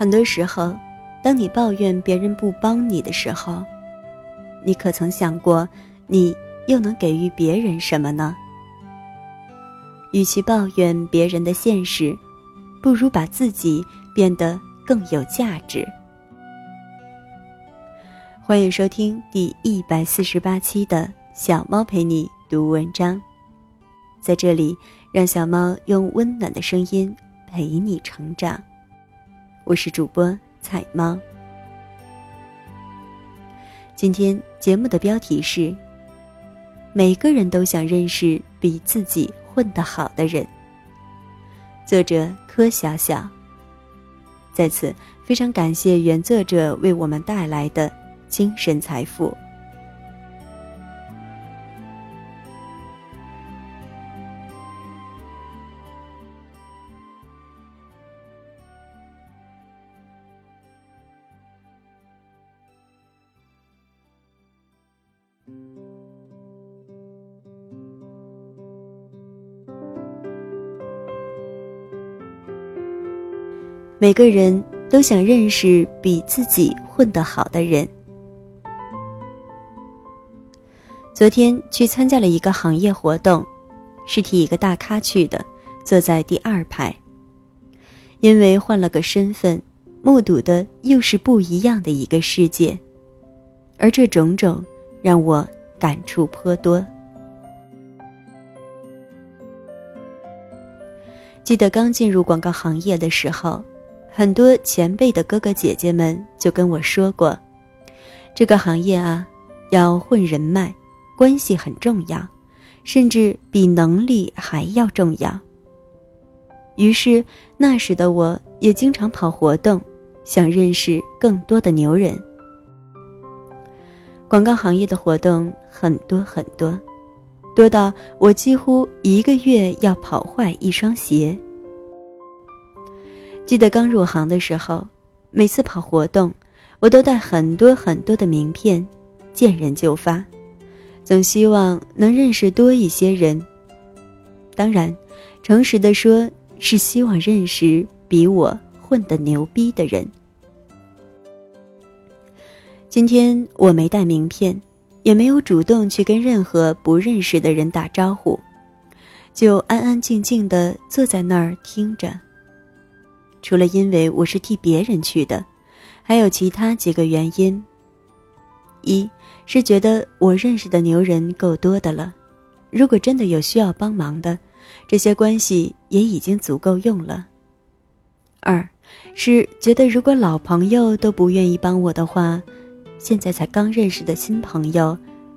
很多时候，当你抱怨别人不帮你的时候，你可曾想过，你又能给予别人什么呢？与其抱怨别人的现实，不如把自己变得更有价值。欢迎收听第一百四十八期的小猫陪你读文章，在这里，让小猫用温暖的声音陪你成长。我是主播彩猫。今天节目的标题是：每个人都想认识比自己混得好的人。作者柯小小。在此，非常感谢原作者为我们带来的精神财富。每个人都想认识比自己混得好的人。昨天去参加了一个行业活动，是替一个大咖去的，坐在第二排。因为换了个身份，目睹的又是不一样的一个世界，而这种种让我感触颇多。记得刚进入广告行业的时候。很多前辈的哥哥姐姐们就跟我说过，这个行业啊，要混人脉，关系很重要，甚至比能力还要重要。于是那时的我也经常跑活动，想认识更多的牛人。广告行业的活动很多很多，多到我几乎一个月要跑坏一双鞋。记得刚入行的时候，每次跑活动，我都带很多很多的名片，见人就发，总希望能认识多一些人。当然，诚实的说，是希望认识比我混得牛逼的人。今天我没带名片，也没有主动去跟任何不认识的人打招呼，就安安静静的坐在那儿听着。除了因为我是替别人去的，还有其他几个原因。一是觉得我认识的牛人够多的了，如果真的有需要帮忙的，这些关系也已经足够用了。二是觉得如果老朋友都不愿意帮我的话，现在才刚认识的新朋友，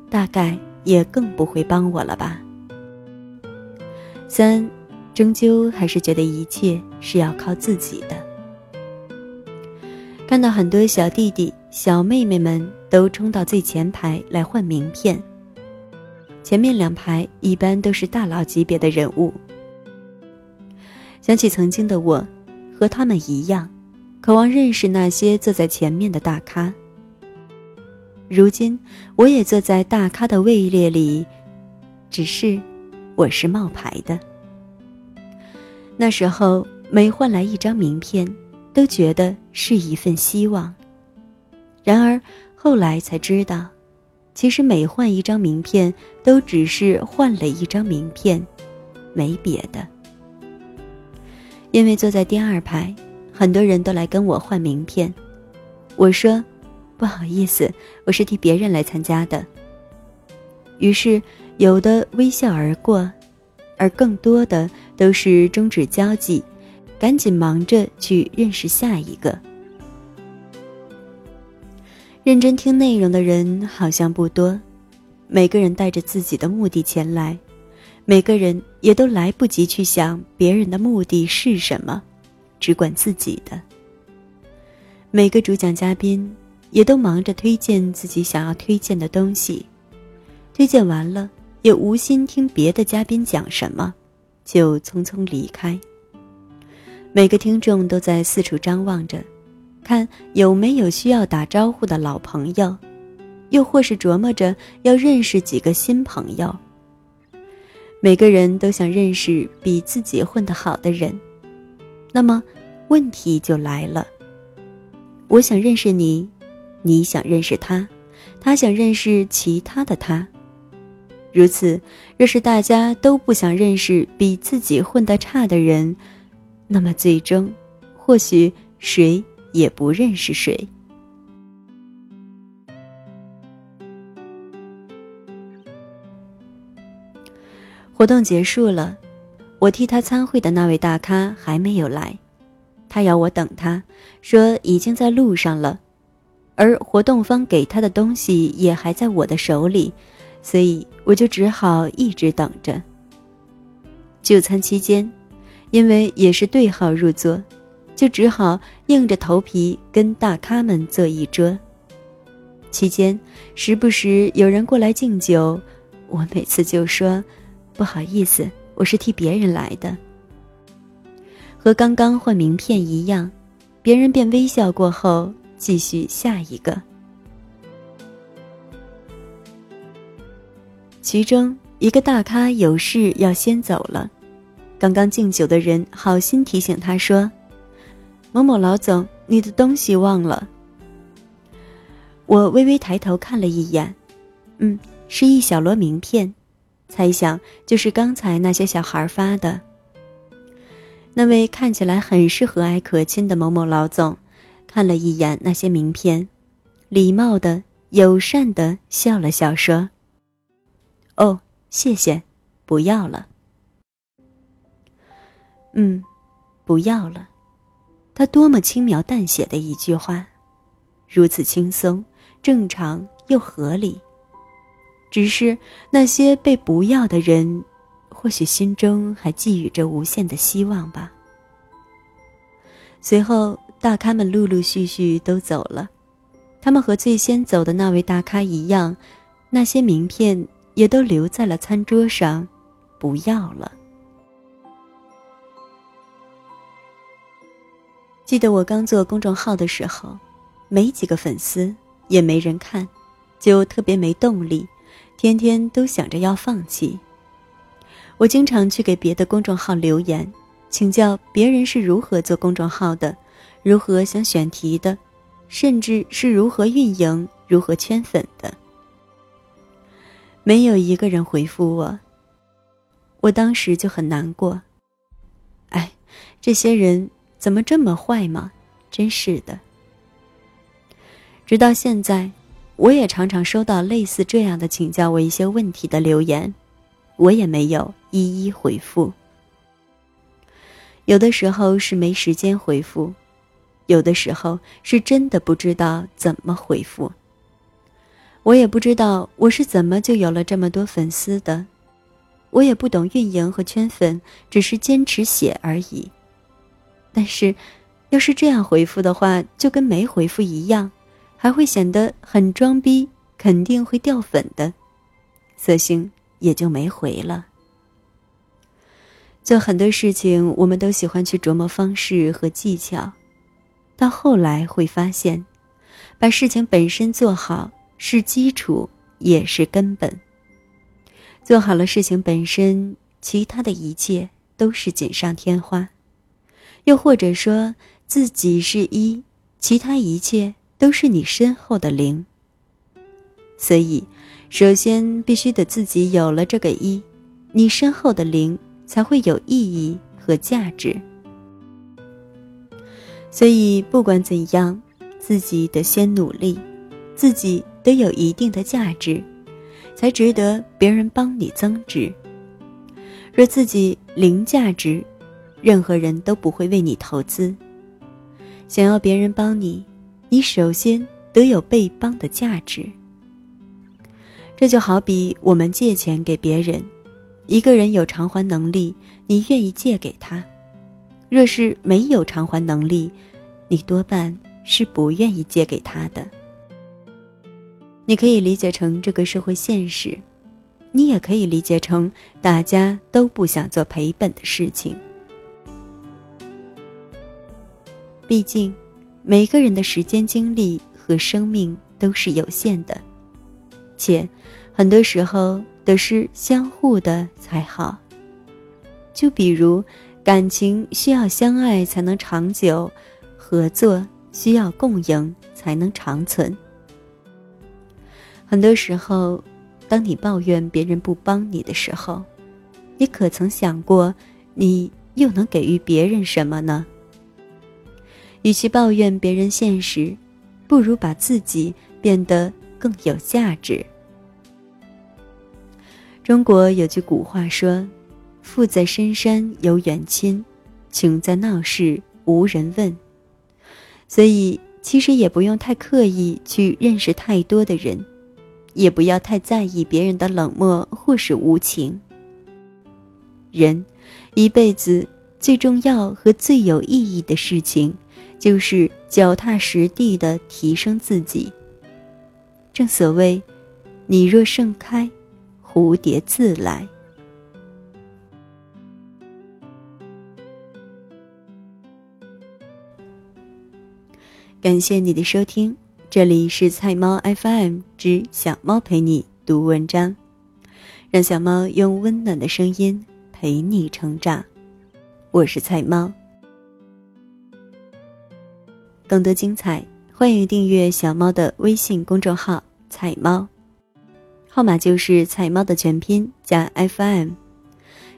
大概也更不会帮我了吧。三。终究还是觉得一切是要靠自己的。看到很多小弟弟、小妹妹们都冲到最前排来换名片，前面两排一般都是大佬级别的人物。想起曾经的我，和他们一样，渴望认识那些坐在前面的大咖。如今，我也坐在大咖的位列里，只是我是冒牌的。那时候每换来一张名片，都觉得是一份希望。然而后来才知道，其实每换一张名片，都只是换了一张名片，没别的。因为坐在第二排，很多人都来跟我换名片。我说：“不好意思，我是替别人来参加的。”于是有的微笑而过。而更多的都是终止交际，赶紧忙着去认识下一个。认真听内容的人好像不多，每个人带着自己的目的前来，每个人也都来不及去想别人的目的是什么，只管自己的。每个主讲嘉宾也都忙着推荐自己想要推荐的东西，推荐完了。也无心听别的嘉宾讲什么，就匆匆离开。每个听众都在四处张望着，看有没有需要打招呼的老朋友，又或是琢磨着要认识几个新朋友。每个人都想认识比自己混得好的人，那么问题就来了：我想认识你，你想认识他，他想认识其他的他。如此，若是大家都不想认识比自己混得差的人，那么最终，或许谁也不认识谁。活动结束了，我替他参会的那位大咖还没有来，他要我等他，说已经在路上了，而活动方给他的东西也还在我的手里。所以我就只好一直等着。就餐期间，因为也是对号入座，就只好硬着头皮跟大咖们坐一桌。期间时不时有人过来敬酒，我每次就说：“不好意思，我是替别人来的。”和刚刚换名片一样，别人便微笑过后继续下一个。其中一个大咖有事要先走了，刚刚敬酒的人好心提醒他说：“某某老总，你的东西忘了。”我微微抬头看了一眼，嗯，是一小摞名片，猜想就是刚才那些小孩发的。那位看起来很是和蔼可亲的某某老总，看了一眼那些名片，礼貌的、友善的笑了笑说。谢谢，不要了。嗯，不要了。他多么轻描淡写的一句话，如此轻松、正常又合理。只是那些被不要的人，或许心中还寄予着无限的希望吧。随后，大咖们陆陆续续都走了。他们和最先走的那位大咖一样，那些名片。也都留在了餐桌上，不要了。记得我刚做公众号的时候，没几个粉丝，也没人看，就特别没动力，天天都想着要放弃。我经常去给别的公众号留言，请教别人是如何做公众号的，如何想选题的，甚至是如何运营、如何圈粉的。没有一个人回复我，我当时就很难过。哎，这些人怎么这么坏嘛？真是的。直到现在，我也常常收到类似这样的请教我一些问题的留言，我也没有一一回复。有的时候是没时间回复，有的时候是真的不知道怎么回复。我也不知道我是怎么就有了这么多粉丝的，我也不懂运营和圈粉，只是坚持写而已。但是，要是这样回复的话，就跟没回复一样，还会显得很装逼，肯定会掉粉的，索性也就没回了。做很多事情，我们都喜欢去琢磨方式和技巧，到后来会发现，把事情本身做好。是基础，也是根本。做好了事情本身，其他的一切都是锦上添花。又或者说，自己是一，其他一切都是你身后的零。所以，首先必须得自己有了这个一，你身后的零才会有意义和价值。所以，不管怎样，自己得先努力，自己。得有一定的价值，才值得别人帮你增值。若自己零价值，任何人都不会为你投资。想要别人帮你，你首先得有被帮的价值。这就好比我们借钱给别人，一个人有偿还能力，你愿意借给他；若是没有偿还能力，你多半是不愿意借给他的。你可以理解成这个社会现实，你也可以理解成大家都不想做赔本的事情。毕竟，每个人的时间、精力和生命都是有限的，且很多时候都是相互的才好。就比如，感情需要相爱才能长久，合作需要共赢才能长存。很多时候，当你抱怨别人不帮你的时候，你可曾想过，你又能给予别人什么呢？与其抱怨别人现实，不如把自己变得更有价值。中国有句古话说：“富在深山有远亲，穷在闹市无人问。”所以，其实也不用太刻意去认识太多的人。也不要太在意别人的冷漠或是无情。人一辈子最重要和最有意义的事情，就是脚踏实地的提升自己。正所谓，你若盛开，蝴蝶自来。感谢你的收听。这里是菜猫 FM 之小猫陪你读文章，让小猫用温暖的声音陪你成长。我是菜猫，更多精彩，欢迎订阅小猫的微信公众号“菜猫”，号码就是菜猫的全拼加 FM。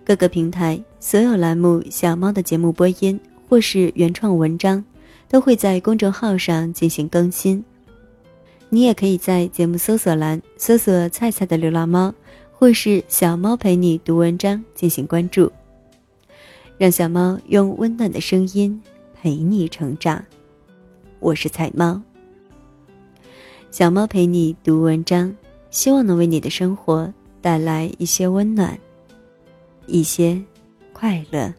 各个平台所有栏目小猫的节目播音或是原创文章，都会在公众号上进行更新。你也可以在节目搜索栏搜索“菜菜的流浪猫”或是“小猫陪你读文章”进行关注，让小猫用温暖的声音陪你成长。我是菜猫，小猫陪你读文章，希望能为你的生活带来一些温暖，一些快乐。